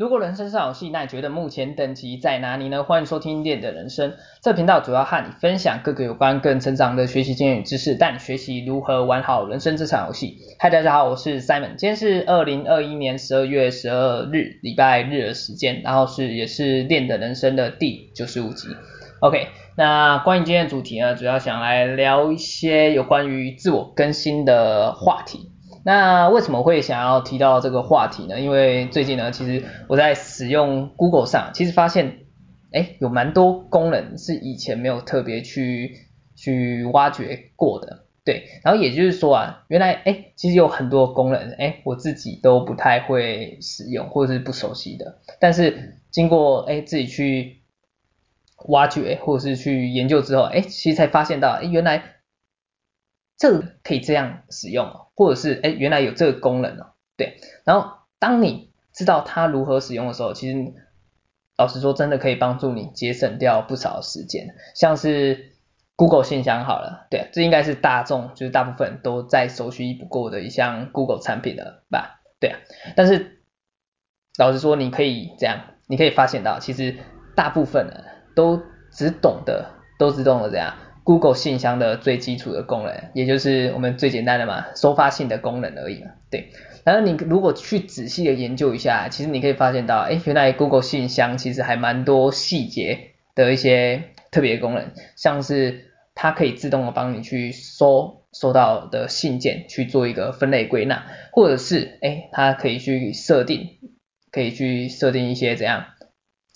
如果人生是游戏，那你觉得目前等级在哪里呢？欢迎收听练的人生，这频道主要和你分享各个有关个人成长的学习经验与知识，带你学习如何玩好人生这场游戏。嗨，大家好，我是 Simon，今天是二零二一年十二月十二日礼拜日的时间，然后是也是练的人生的第九十五集。OK，那关于今天的主题呢，主要想来聊一些有关于自我更新的话题。那为什么会想要提到这个话题呢？因为最近呢，其实我在使用 Google 上，其实发现，哎，有蛮多功能是以前没有特别去去挖掘过的，对。然后也就是说啊，原来哎，其实有很多功能，哎，我自己都不太会使用或者是不熟悉的，但是经过哎自己去挖掘或者是去研究之后，哎，其实才发现到，哎，原来。这个可以这样使用哦，或者是哎，原来有这个功能哦，对。然后当你知道它如何使用的时候，其实老实说，真的可以帮助你节省掉不少时间。像是 Google 信箱好了，对，这应该是大众就是大部分都再熟悉不过的一项 Google 产品了吧？对啊。但是老实说，你可以这样，你可以发现到，其实大部分人都只懂得，都只懂得这样。Google 信箱的最基础的功能，也就是我们最简单的嘛，收发信的功能而已嘛，对。然后你如果去仔细的研究一下，其实你可以发现到，哎，原来 Google 信箱其实还蛮多细节的一些特别功能，像是它可以自动的帮你去收收到的信件去做一个分类归纳，或者是哎，它可以去设定，可以去设定一些怎样。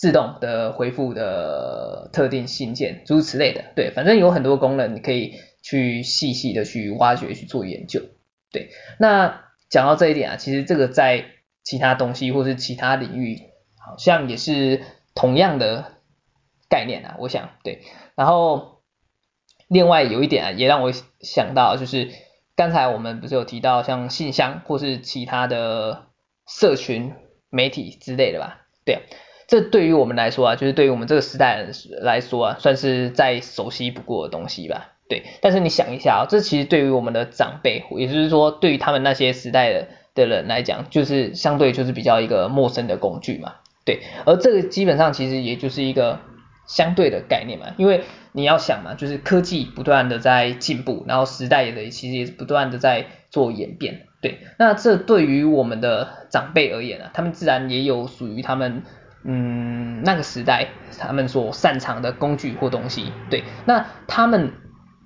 自动的回复的特定信件，诸如此类的，对，反正有很多功能，你可以去细细的去挖掘去做研究，对。那讲到这一点啊，其实这个在其他东西或是其他领域，好像也是同样的概念啊，我想，对。然后另外有一点啊，也让我想到，就是刚才我们不是有提到像信箱或是其他的社群媒体之类的吧，对。这对于我们来说啊，就是对于我们这个时代来说啊，算是再熟悉不过的东西吧。对，但是你想一下啊，这其实对于我们的长辈，也就是说对于他们那些时代的的人来讲，就是相对就是比较一个陌生的工具嘛。对，而这个基本上其实也就是一个相对的概念嘛，因为你要想嘛，就是科技不断的在进步，然后时代也其实也是不断的在做演变。对，那这对于我们的长辈而言啊，他们自然也有属于他们。嗯，那个时代他们所擅长的工具或东西，对，那他们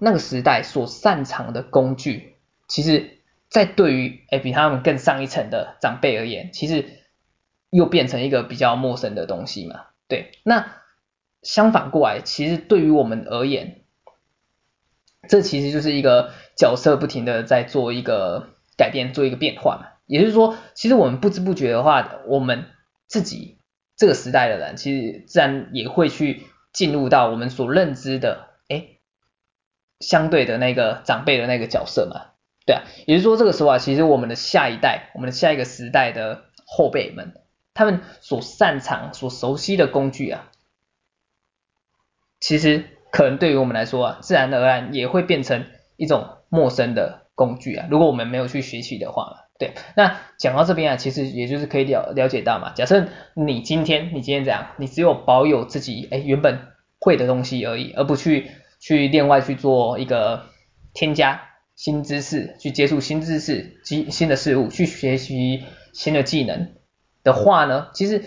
那个时代所擅长的工具，其实，在对于诶比他们更上一层的长辈而言，其实又变成一个比较陌生的东西嘛，对，那相反过来，其实对于我们而言，这其实就是一个角色不停的在做一个改变，做一个变化嘛，也就是说，其实我们不知不觉的话，我们自己。这个时代的人，其实自然也会去进入到我们所认知的，哎，相对的那个长辈的那个角色嘛，对啊，也就是说这个时候啊，其实我们的下一代，我们的下一个时代的后辈们，他们所擅长、所熟悉的工具啊，其实可能对于我们来说啊，自然而然也会变成一种陌生的工具啊，如果我们没有去学习的话。对，那讲到这边啊，其实也就是可以了了解到嘛。假设你今天你今天这样，你只有保有自己哎原本会的东西而已，而不去去另外去做一个添加新知识，去接触新知识、新新的事物，去学习新的技能的话呢，其实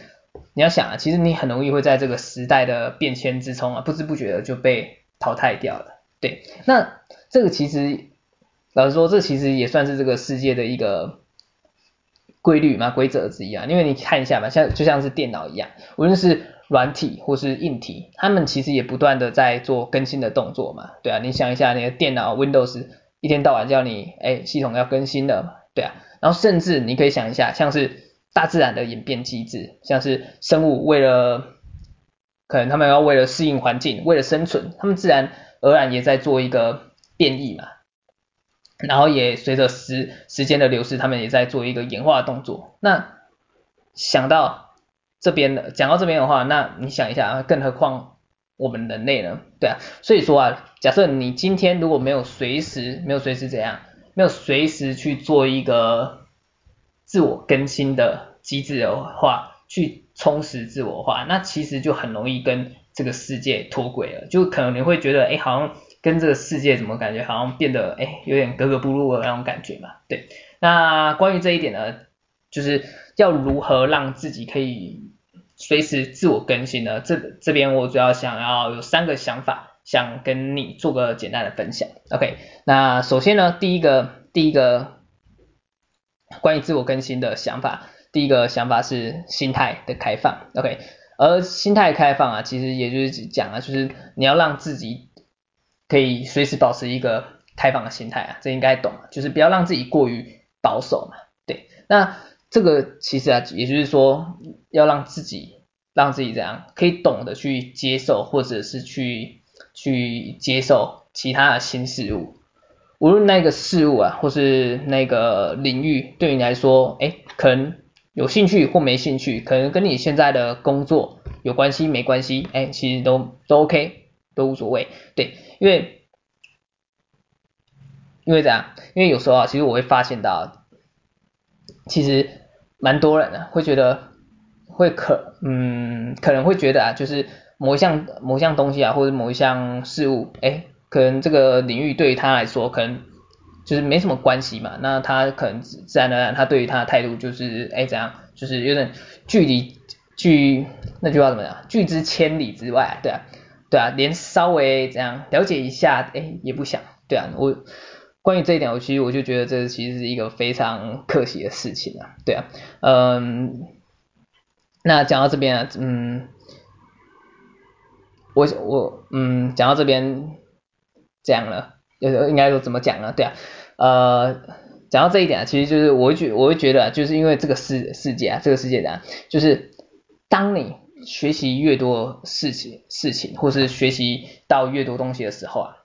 你要想啊，其实你很容易会在这个时代的变迁之中啊，不知不觉的就被淘汰掉了。对，那这个其实老实说，这其实也算是这个世界的一个。规律嘛，规则之一啊，因为你看一下嘛，像就像是电脑一样，无论是软体或是硬体，他们其实也不断的在做更新的动作嘛，对啊，你想一下，你的电脑 Windows 一天到晚叫你，哎，系统要更新的嘛，对啊，然后甚至你可以想一下，像是大自然的演变机制，像是生物为了，可能他们要为了适应环境，为了生存，他们自然而然也在做一个变异嘛。然后也随着时时间的流逝，他们也在做一个演化的动作。那想到这边的，讲到这边的话，那你想一下啊，更何况我们人类呢？对啊，所以说啊，假设你今天如果没有随时没有随时怎样，没有随时去做一个自我更新的机制的话，去充实自我的话，那其实就很容易跟这个世界脱轨了，就可能你会觉得，哎，好像跟这个世界怎么感觉好像变得，哎，有点格格不入的那种感觉嘛。对，那关于这一点呢，就是要如何让自己可以随时自我更新呢？这这边我主要想要有三个想法，想跟你做个简单的分享。OK，那首先呢，第一个，第一个关于自我更新的想法，第一个想法是心态的开放。OK。而心态开放啊，其实也就是讲啊，就是你要让自己可以随时保持一个开放的心态啊，这应该懂，就是不要让自己过于保守嘛，对。那这个其实啊，也就是说要让自己让自己怎样可以懂得去接受，或者是去去接受其他的新事物，无论那个事物啊，或是那个领域对你来说，哎，可能。有兴趣或没兴趣，可能跟你现在的工作有关系没关系，哎，其实都都 OK，都无所谓，对，因为因为这样，因为有时候啊，其实我会发现到，其实蛮多人啊会觉得会可嗯可能会觉得啊，就是某一项某一项东西啊，或者某一项事物，哎，可能这个领域对于他来说可能。就是没什么关系嘛，那他可能自然而然，他对于他的态度就是，哎，怎样，就是有点距离距那句话怎么讲，拒之千里之外，对啊，对啊，连稍微怎样了解一下，哎，也不想，对啊，我关于这一点，我其实我就觉得这其实是一个非常可惜的事情啊，对啊，嗯，那讲到这边啊，嗯，我我嗯，讲到这边这样了。呃，应该说怎么讲呢？对啊，呃，讲到这一点啊，其实就是我会觉，我会觉得啊，就是因为这个世世界啊，这个世界啊，就是当你学习越多事情事情，或是学习到越多东西的时候啊，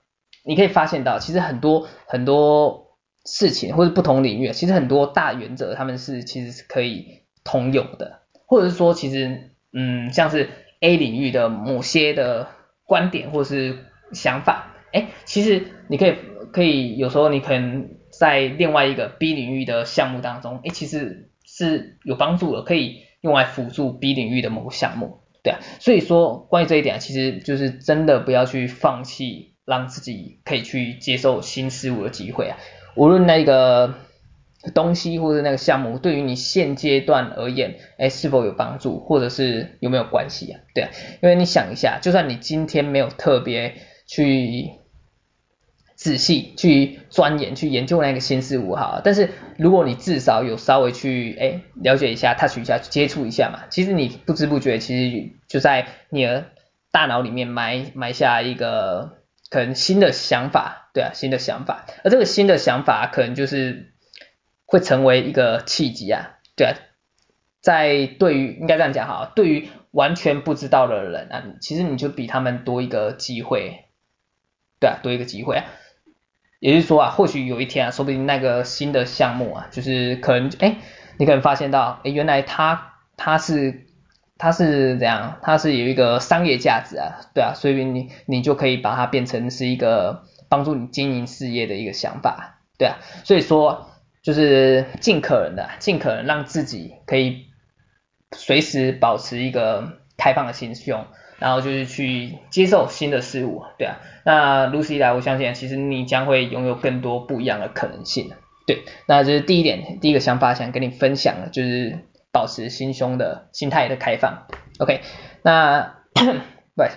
你可以发现到，其实很多很多事情或是不同领域，其实很多大原则他们是其实是可以通用的，或者是说，其实嗯，像是 A 领域的某些的观点或是想法。哎，其实你可以可以有时候你可能在另外一个 B 领域的项目当中，哎，其实是有帮助的，可以用来辅助 B 领域的某个项目，对啊。所以说关于这一点，其实就是真的不要去放弃让自己可以去接受新事物的机会啊。无论那个东西或者那个项目对于你现阶段而言，哎，是否有帮助，或者是有没有关系啊？对啊，因为你想一下，就算你今天没有特别去仔细去钻研、去研究那个新事物哈，但是如果你至少有稍微去哎了解一下、touch 一下、接触一下嘛，其实你不知不觉其实就在你的大脑里面埋埋下一个可能新的想法，对啊，新的想法，而这个新的想法可能就是会成为一个契机啊，对啊，在对于应该这样讲哈，对于完全不知道的人啊，其实你就比他们多一个机会。对啊，多一个机会啊，也就是说啊，或许有一天啊，说不定那个新的项目啊，就是可能，哎，你可能发现到，哎，原来它它是它是怎样，它是有一个商业价值啊，对啊，所以你你就可以把它变成是一个帮助你经营事业的一个想法，对啊，所以说就是尽可能的，尽可能让自己可以随时保持一个开放的心胸。然后就是去接受新的事物，对啊，那如此一来，我相信其实你将会拥有更多不一样的可能性，对，那这是第一点，第一个想法想跟你分享的，就是保持心胸的心态的开放，OK，那 对，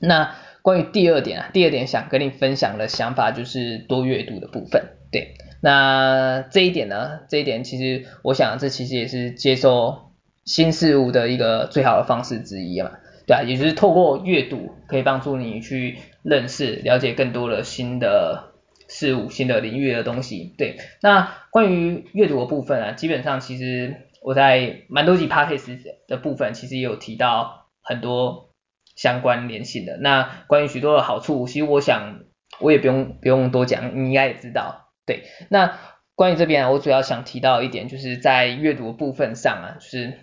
那关于第二点啊，第二点想跟你分享的想法就是多阅读的部分，对，那这一点呢，这一点其实我想这其实也是接受新事物的一个最好的方式之一嘛。对啊，也就是透过阅读可以帮助你去认识、了解更多的新的事物、新的领域的东西。对，那关于阅读的部分啊，基本上其实我在蛮多集 podcast 的部分，其实也有提到很多相关联性的。那关于许多的好处，其实我想我也不用不用多讲，你应该也知道。对，那关于这边，我主要想提到一点，就是在阅读的部分上啊，就是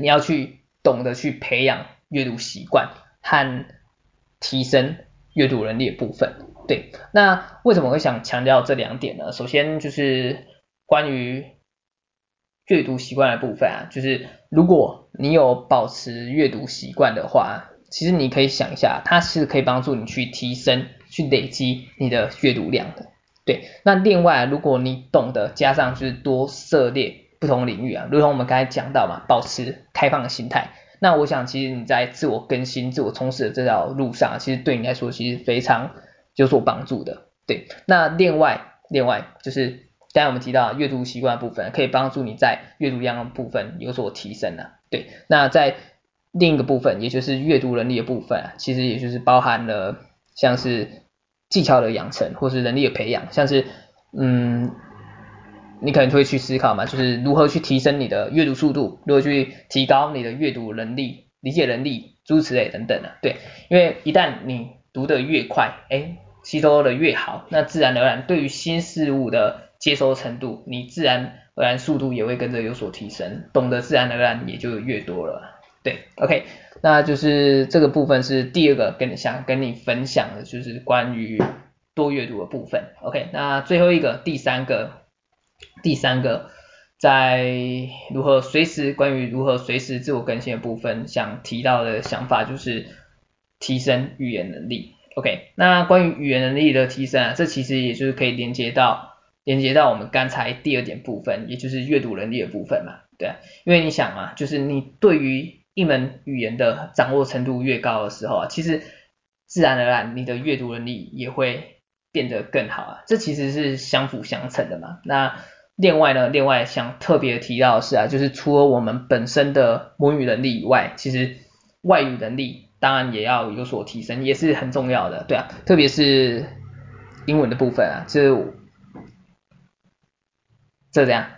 你要去懂得去培养。阅读习惯和提升阅读能力的部分，对，那为什么会想强调这两点呢？首先就是关于阅读习惯的部分啊，就是如果你有保持阅读习惯的话，其实你可以想一下，它是可以帮助你去提升、去累积你的阅读量的。对，那另外如果你懂得加上就是多涉猎不同领域啊，如同我们刚才讲到嘛，保持开放的心态，那我想其实你在自我更新、自我充实的这条路上，其实对你来说其实非常有所帮助的。对，那另外另外就是刚才我们提到阅读习惯的部分，可以帮助你在阅读量部分有所提升的。对，那在另一个部分，也就是阅读能力的部分，其实也就是包含了像是。技巧的养成，或是能力的培养，像是，嗯，你可能会去思考嘛，就是如何去提升你的阅读速度，如何去提高你的阅读能力、理解能力、诸如此类等等的，对，因为一旦你读得越快，哎，吸收的越好，那自然而然对于新事物的接收程度，你自然而然速度也会跟着有所提升，懂得自然而然也就越多了。对，OK，那就是这个部分是第二个跟你想跟你分享的，就是关于多阅读的部分。OK，那最后一个第三个，第三个在如何随时关于如何随时自我更新的部分，想提到的想法就是提升语言能力。OK，那关于语言能力的提升啊，这其实也就是可以连接到连接到我们刚才第二点部分，也就是阅读能力的部分嘛。对，因为你想嘛，就是你对于一门语言的掌握程度越高的时候啊，其实自然而然你的阅读能力也会变得更好啊，这其实是相辅相成的嘛。那另外呢，另外想特别提到的是啊，就是除了我们本身的母语能力以外，其实外语能力当然也要有所提升，也是很重要的，对啊，特别是英文的部分啊，就这这样。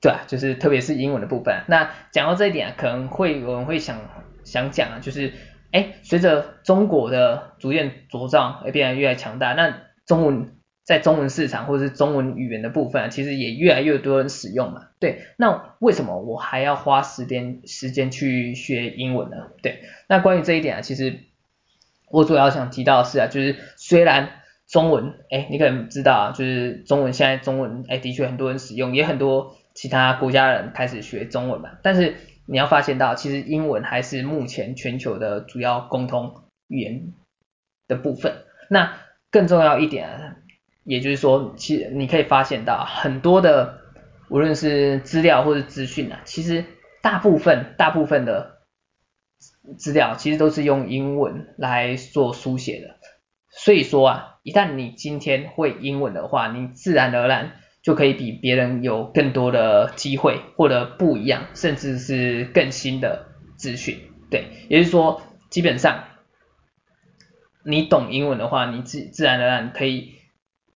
对啊，就是特别是英文的部分。那讲到这一点啊，可能会有人会想想讲啊，就是哎，随着中国的逐渐茁壮而变得越来越强大，那中文在中文市场或者是中文语言的部分，其实也越来越多人使用嘛。对，那为什么我还要花时间时间去学英文呢？对，那关于这一点啊，其实我主要想提到的是啊，就是虽然中文，哎，你可能知道啊，就是中文现在中文，哎，的确很多人使用，也很多。其他国家人开始学中文嘛，但是你要发现到，其实英文还是目前全球的主要沟通语言的部分。那更重要一点，也就是说，其你可以发现到很多的，无论是资料或者资讯啊，其实大部分大部分的资料其实都是用英文来做书写的。所以说啊，一旦你今天会英文的话，你自然而然。就可以比别人有更多的机会，获得不一样，甚至是更新的资讯。对，也就是说，基本上你懂英文的话，你自自然而然可以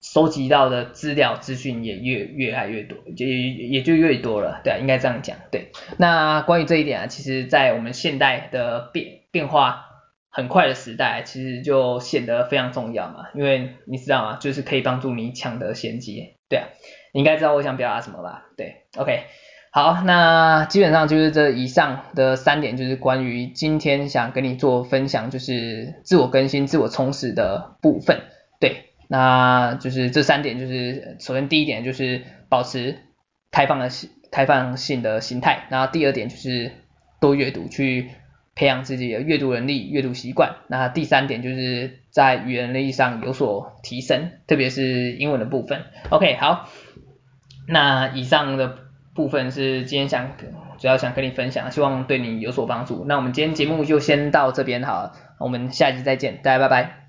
收集到的资料资讯也越越来越多，也也就越多了。对啊，应该这样讲。对，那关于这一点啊，其实在我们现代的变变化很快的时代，其实就显得非常重要嘛，因为你知道吗？就是可以帮助你抢得先机。对啊。你应该知道我想表达什么吧？对，OK，好，那基本上就是这以上的三点，就是关于今天想跟你做分享，就是自我更新、自我充实的部分。那就是这三点，就是首先第一点就是保持开放的、开放性的心态，然后第二点就是多阅读，去培养自己的阅读能力、阅读习惯。那第三点就是在语言能力上有所提升，特别是英文的部分。OK，好。那以上的部分是今天想主要想跟你分享，希望对你有所帮助。那我们今天节目就先到这边好了，我们下期再见，大家拜拜。